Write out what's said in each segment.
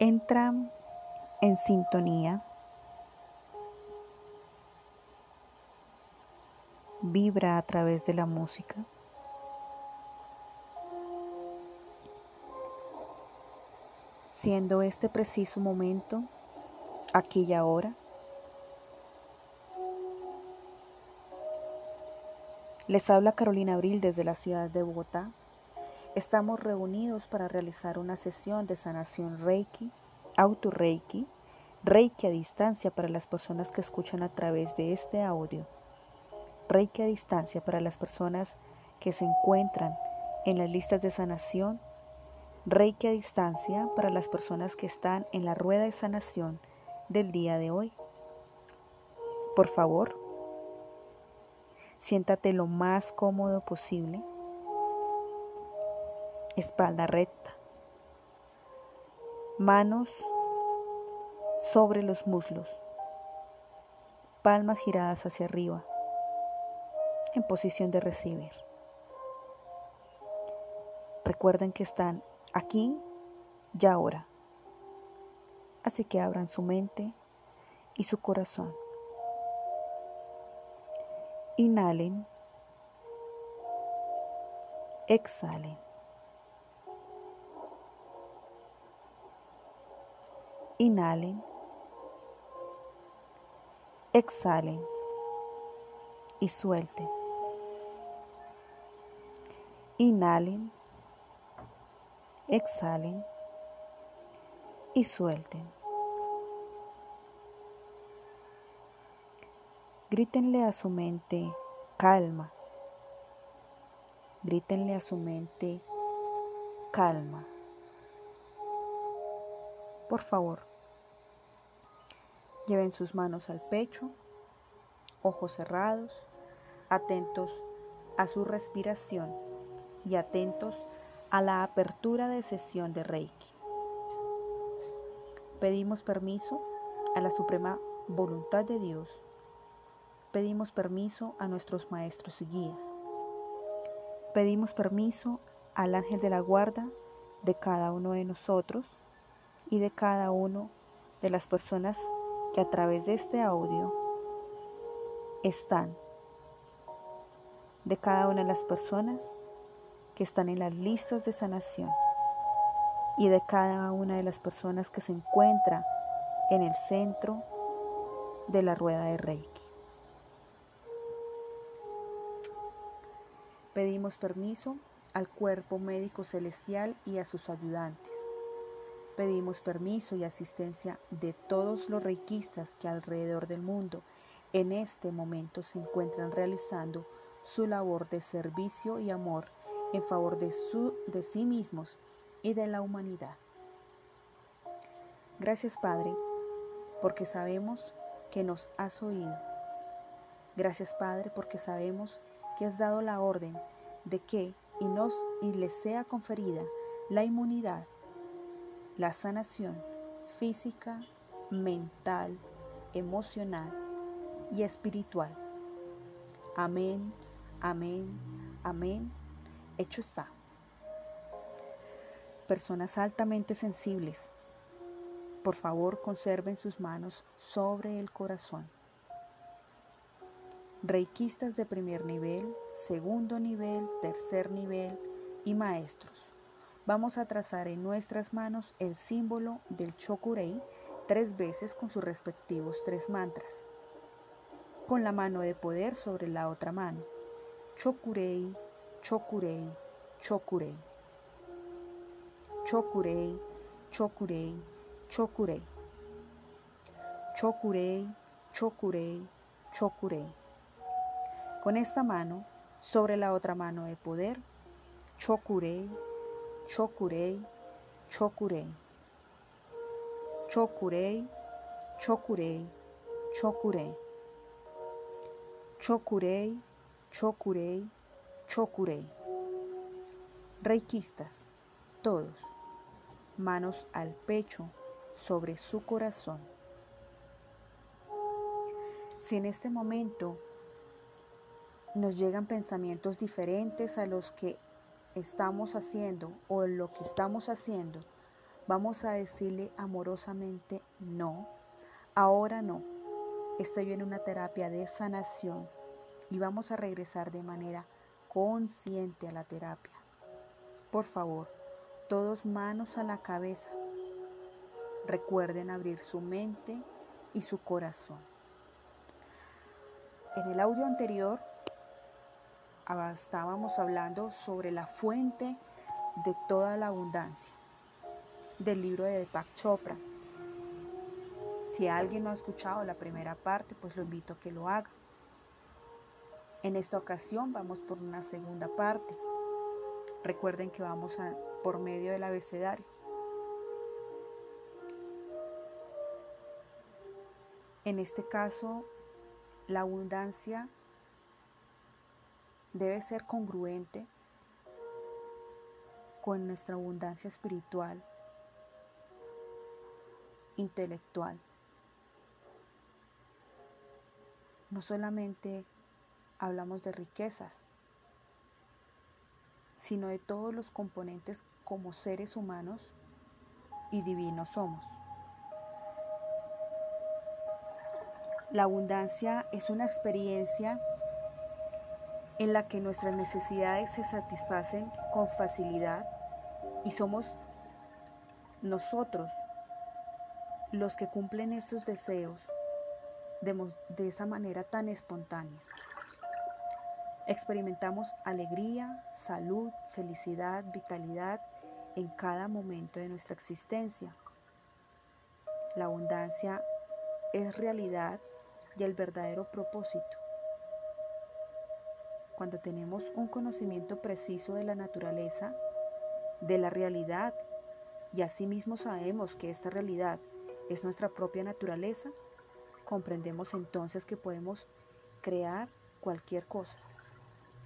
Entra en sintonía. Vibra a través de la música. Siendo este preciso momento, aquí y ahora, les habla Carolina Abril desde la ciudad de Bogotá. Estamos reunidos para realizar una sesión de sanación Reiki, auto Reiki, Reiki a distancia para las personas que escuchan a través de este audio, Reiki a distancia para las personas que se encuentran en las listas de sanación, Reiki a distancia para las personas que están en la rueda de sanación del día de hoy. Por favor, siéntate lo más cómodo posible espalda recta, manos sobre los muslos, palmas giradas hacia arriba, en posición de recibir. Recuerden que están aquí y ahora, así que abran su mente y su corazón. Inhalen, exhalen. Inhalen. Exhalen. Y suelten. Inhalen. Exhalen. Y suelten. Grítenle a su mente calma. Grítenle a su mente calma. Por favor, lleven sus manos al pecho, ojos cerrados, atentos a su respiración y atentos a la apertura de sesión de Reiki. Pedimos permiso a la suprema voluntad de Dios. Pedimos permiso a nuestros maestros y guías. Pedimos permiso al ángel de la guarda de cada uno de nosotros y de cada uno de las personas que a través de este audio están, de cada una de las personas que están en las listas de sanación y de cada una de las personas que se encuentra en el centro de la rueda de Reiki. Pedimos permiso al cuerpo médico celestial y a sus ayudantes Pedimos permiso y asistencia de todos los reikistas que alrededor del mundo en este momento se encuentran realizando su labor de servicio y amor en favor de, su, de sí mismos y de la humanidad. Gracias Padre, porque sabemos que nos has oído. Gracias Padre, porque sabemos que has dado la orden de que y nos y les sea conferida la inmunidad la sanación física, mental, emocional y espiritual. Amén, amén, amén. Hecho está. Personas altamente sensibles, por favor conserven sus manos sobre el corazón. Reikistas de primer nivel, segundo nivel, tercer nivel y maestros Vamos a trazar en nuestras manos el símbolo del Chokurei tres veces con sus respectivos tres mantras. Con la mano de poder sobre la otra mano. Chokurei, Chokurei, Chokurei. Chokurei, Chokurei, Chokurei. Chokurei, Chokurei, Chokurei. Con esta mano sobre la otra mano de poder. Chokurei, Chokurei, Chokurei. Chokurei, Chokurei, Chokurei. Chokurei, Chokurei, Chokurei. Reikistas, todos, manos al pecho sobre su corazón. Si en este momento nos llegan pensamientos diferentes a los que estamos haciendo o lo que estamos haciendo Vamos a decirle amorosamente no. Ahora no. Estoy en una terapia de sanación y vamos a regresar de manera consciente a la terapia. Por favor, todos manos a la cabeza. Recuerden abrir su mente y su corazón. En el audio anterior estábamos hablando sobre la fuente de toda la abundancia del libro de Deepak Chopra. Si alguien no ha escuchado la primera parte, pues lo invito a que lo haga. En esta ocasión vamos por una segunda parte. Recuerden que vamos a, por medio del abecedario. En este caso, la abundancia debe ser congruente con nuestra abundancia espiritual, intelectual. No solamente hablamos de riquezas, sino de todos los componentes como seres humanos y divinos somos. La abundancia es una experiencia en la que nuestras necesidades se satisfacen con facilidad y somos nosotros los que cumplen estos deseos de, esa manera tan espontánea. Experimentamos alegría, salud, felicidad, vitalidad en cada momento de nuestra existencia. La abundancia es realidad y el verdadero propósito. Cuando tenemos un conocimiento preciso de la naturaleza, de la realidad, y asimismo sabemos que esta realidad es nuestra propia naturaleza, comprendemos entonces que podemos crear cualquier cosa,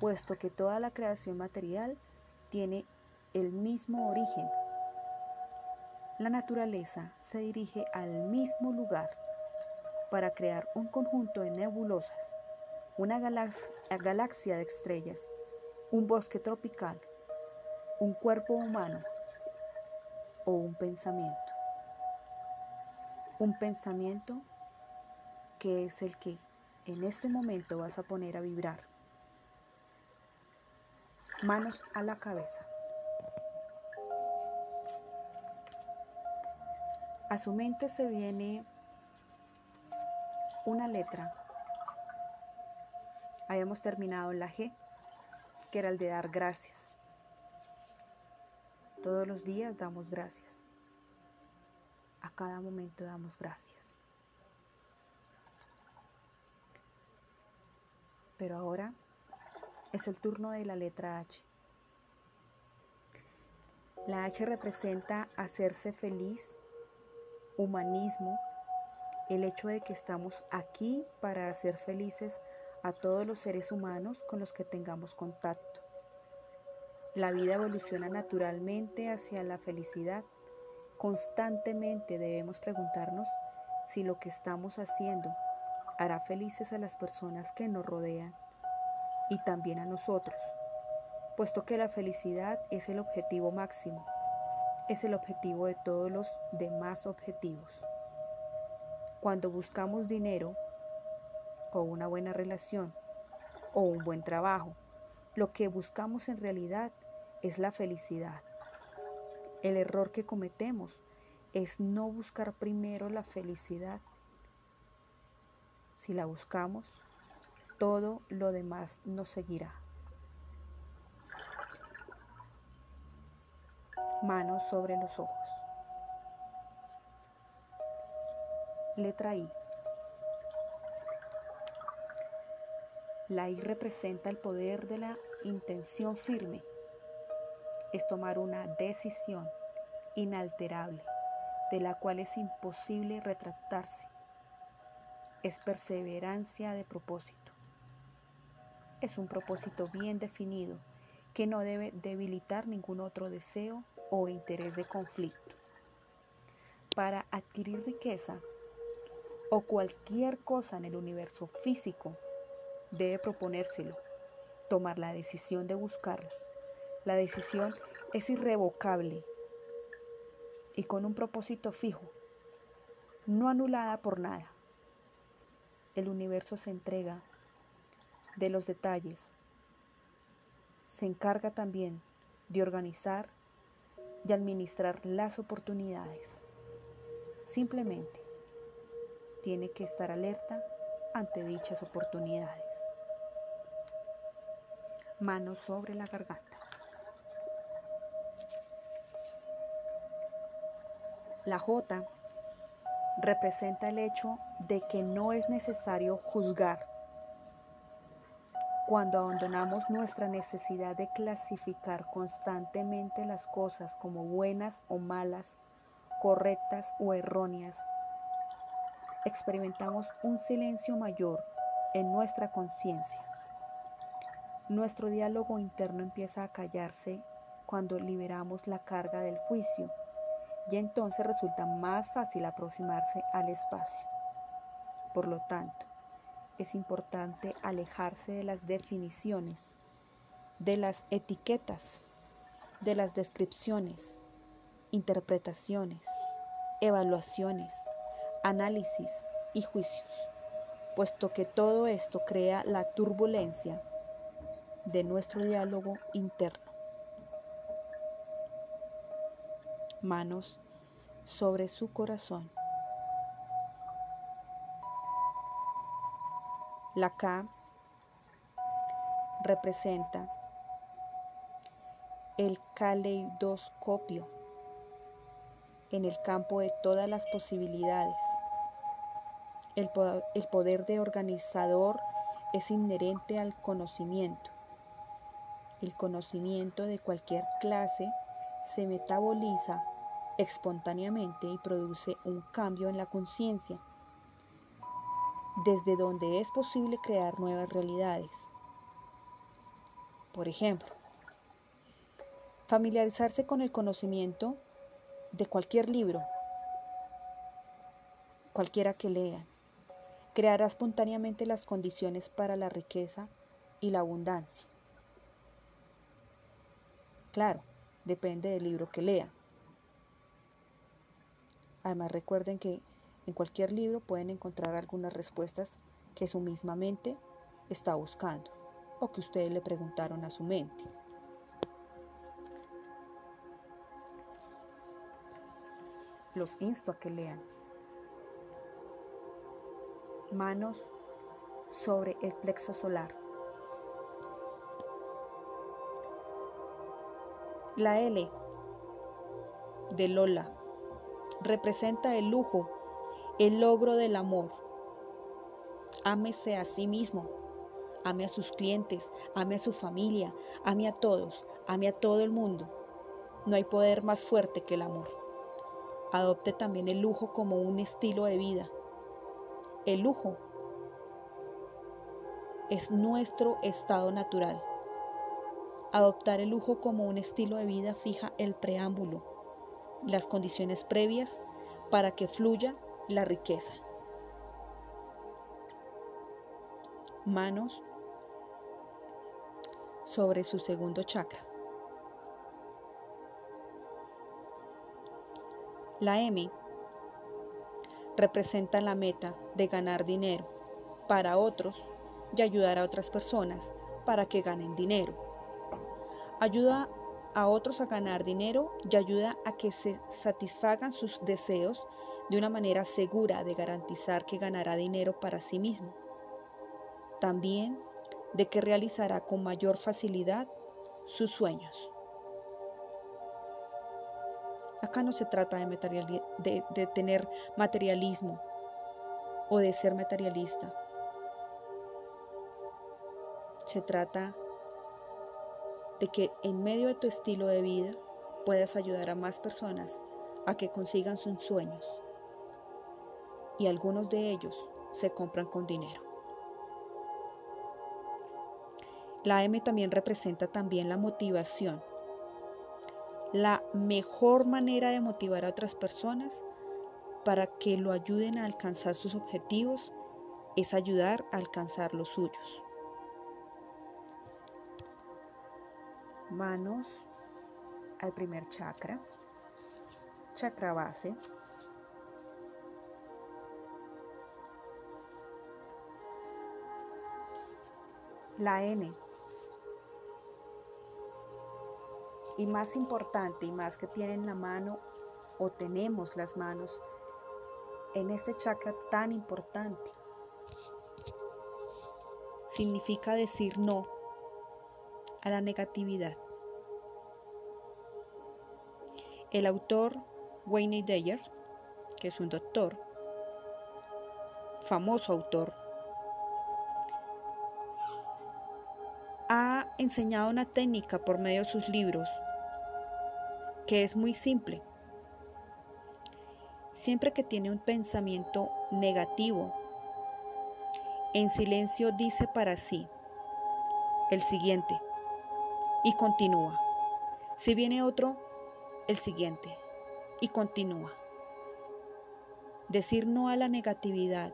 puesto que toda la creación material tiene el mismo origen. La naturaleza se dirige al mismo lugar para crear un conjunto de nebulosas, una galaxia de estrellas, un bosque tropical, un cuerpo humano o un pensamiento. Un pensamiento que es el que en este momento vas a poner a vibrar. Manos a la cabeza. A su mente se viene una letra. Habíamos terminado la G, que era el de dar gracias. Todos los días damos gracias. A cada momento damos gracias. Pero ahora es el turno de la letra H. La H representa hacerse feliz, humanismo, el hecho de que estamos aquí para hacer felices a todos los seres humanos con los que tengamos contacto. La vida evoluciona naturalmente hacia la felicidad. Constantemente debemos preguntarnos si lo que estamos haciendo hará felices a las personas que nos rodean y también a nosotros, puesto que la felicidad es el objetivo máximo, es el objetivo de todos los demás objetivos. Cuando buscamos dinero o una buena relación o un buen trabajo, lo que buscamos en realidad es la felicidad. El error que cometemos es no buscar primero la felicidad. Si la buscamos, todo lo demás nos seguirá. Manos sobre los ojos. Letra I. La I representa el poder de la intención firme. Es tomar una decisión inalterable de la cual es imposible retractarse. Es perseverancia de propósito. Es un propósito bien definido que no debe debilitar ningún otro deseo o interés de conflicto. Para adquirir riqueza o cualquier cosa en el universo físico, debe proponérselo, tomar la decisión de buscarla. La decisión es irrevocable. y con un propósito fijo, no anulada por nada. El universo se entrega de los detalles, se encarga también de organizar y administrar las oportunidades. Simplemente tiene que estar alerta ante dichas oportunidades. Manos sobre la garganta. La J representa el hecho de que no es necesario juzgar cuando abandonamos nuestra necesidad de clasificar constantemente las cosas como buenas o malas, correctas o erróneas, experimentamos un silencio mayor en nuestra conciencia. Nuestro diálogo interno empieza a callarse cuando liberamos la carga del juicio y entonces resulta más fácil aproximarse al espacio. Por lo tanto, es importante alejarse de las definiciones, de las etiquetas, de las descripciones, interpretaciones, evaluaciones, análisis y juicios, puesto que todo esto crea la turbulencia de nuestro diálogo interno. manos sobre su corazón. La K representa el caleidoscopio en el campo de todas las posibilidades. El poder, de organizador es inherente al conocimiento. El conocimiento de cualquier clase se metaboliza espontáneamente y produce un cambio en la conciencia, desde donde es posible crear nuevas realidades. Por ejemplo, familiarizarse con el conocimiento de cualquier libro, cualquiera que lea, creará espontáneamente las condiciones para la riqueza y la abundancia. Claro, depende del libro que lea. Además recuerden que en cualquier libro pueden encontrar algunas respuestas que su misma mente está buscando o que ustedes le preguntaron a su mente. Los insto a que lean. Manos sobre el plexo solar. La L de Lola representa el lujo, el logro del amor. Ámese a sí mismo, ame a sus clientes, ame a su familia, ame a todos, ame a todo el mundo. No hay poder más fuerte que el amor. Adopte también el lujo como un estilo de vida. El lujo es nuestro estado natural. Adoptar el lujo como un estilo de vida fija el preámbulo las condiciones previas para que fluya la riqueza. Manos sobre su segundo chakra. La M representa la meta de ganar dinero para otros y ayudar a otras personas para que ganen dinero. Ayuda a otros a ganar dinero y ayuda a que se satisfagan sus deseos de una manera segura de garantizar que ganará dinero para sí mismo. También de que realizará con mayor facilidad sus sueños. Acá no se trata de, tener materialismo o de ser materialista. Se trata de que en medio de tu estilo de vida puedas ayudar a más personas a que consigan sus sueños. Y algunos de ellos se compran con dinero. La M también representa también la motivación. La mejor manera de motivar a otras personas para que lo ayuden a alcanzar sus objetivos es ayudar a alcanzar los suyos. Manos al primer chakra, chakra base. La N. Y más importante y más que tienen la mano o tenemos las manos en este chakra tan importante. Significa decir no a la negatividad. El autor Wayne Dyer, que es un doctor, famoso autor, ha enseñado una técnica por medio de sus libros que es muy simple. Siempre que tiene un pensamiento negativo, en silencio dice para sí el siguiente y continúa. Si viene otro, el siguiente y continúa. Decir no a la negatividad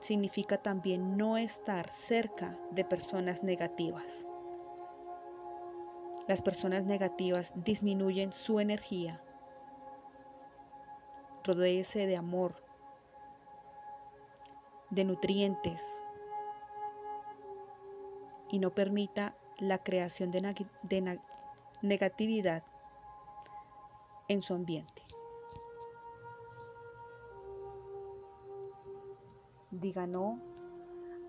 significa también no estar cerca de personas negativas. Las personas negativas disminuyen su energía. Rodéese de amor, de nutrientes y no permita la creación de, negatividad en su ambiente. Diga no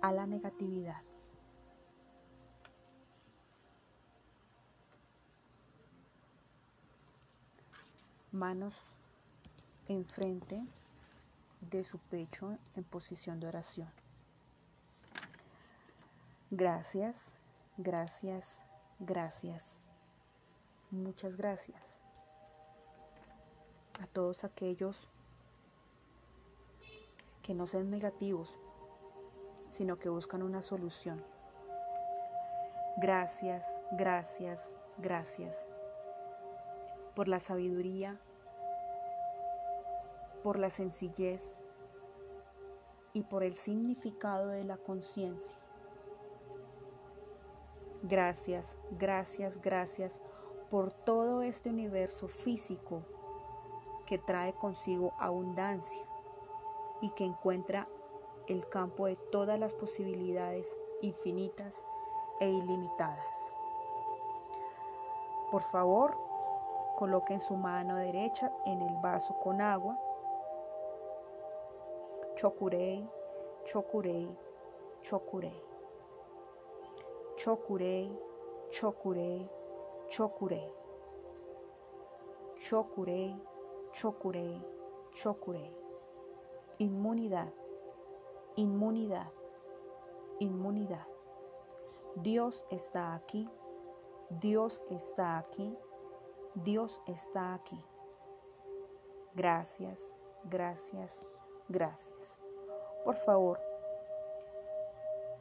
a la negatividad. Manos enfrente de su pecho en posición de oración. Gracias, gracias, gracias. Muchas gracias a todos aquellos que no sean negativos, sino que buscan una solución. Gracias, gracias, gracias por la sabiduría, por la sencillez y por el significado de la conciencia. Gracias, gracias, gracias por todo este universo físico que trae consigo abundancia y que encuentra el campo de todas las posibilidades infinitas e ilimitadas. Por favor, coloquen su mano derecha en el vaso con agua. Chokurei, chokurei, chokurei. Chokurei, chokurei, chokurei. Chokurei, chokurei, chokurei. Inmunidad, inmunidad, inmunidad. Dios está aquí, Dios está aquí, Dios está aquí. Gracias, gracias, gracias. Por favor,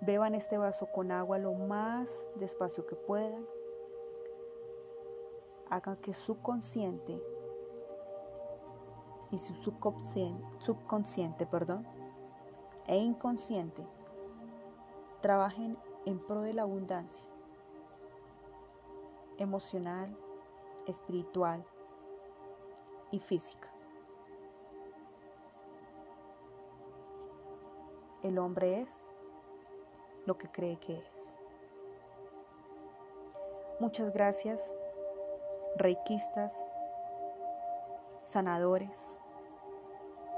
beban este vaso con agua lo más despacio que puedan. Hagan que su consciente y su subconsciente, perdón, e inconsciente trabajen en pro de la abundancia emocional, espiritual y física. El hombre es lo que cree que es. Muchas gracias, reikistas, sanadores,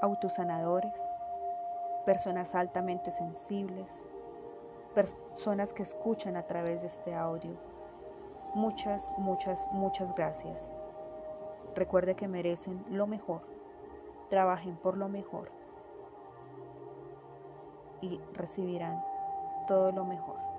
autosanadores, personas altamente sensibles, personas que escuchan a través de este audio. Muchas, muchas, muchas gracias. Recuerde que merecen lo mejor. Trabajen por lo mejor y recibirán todo lo mejor.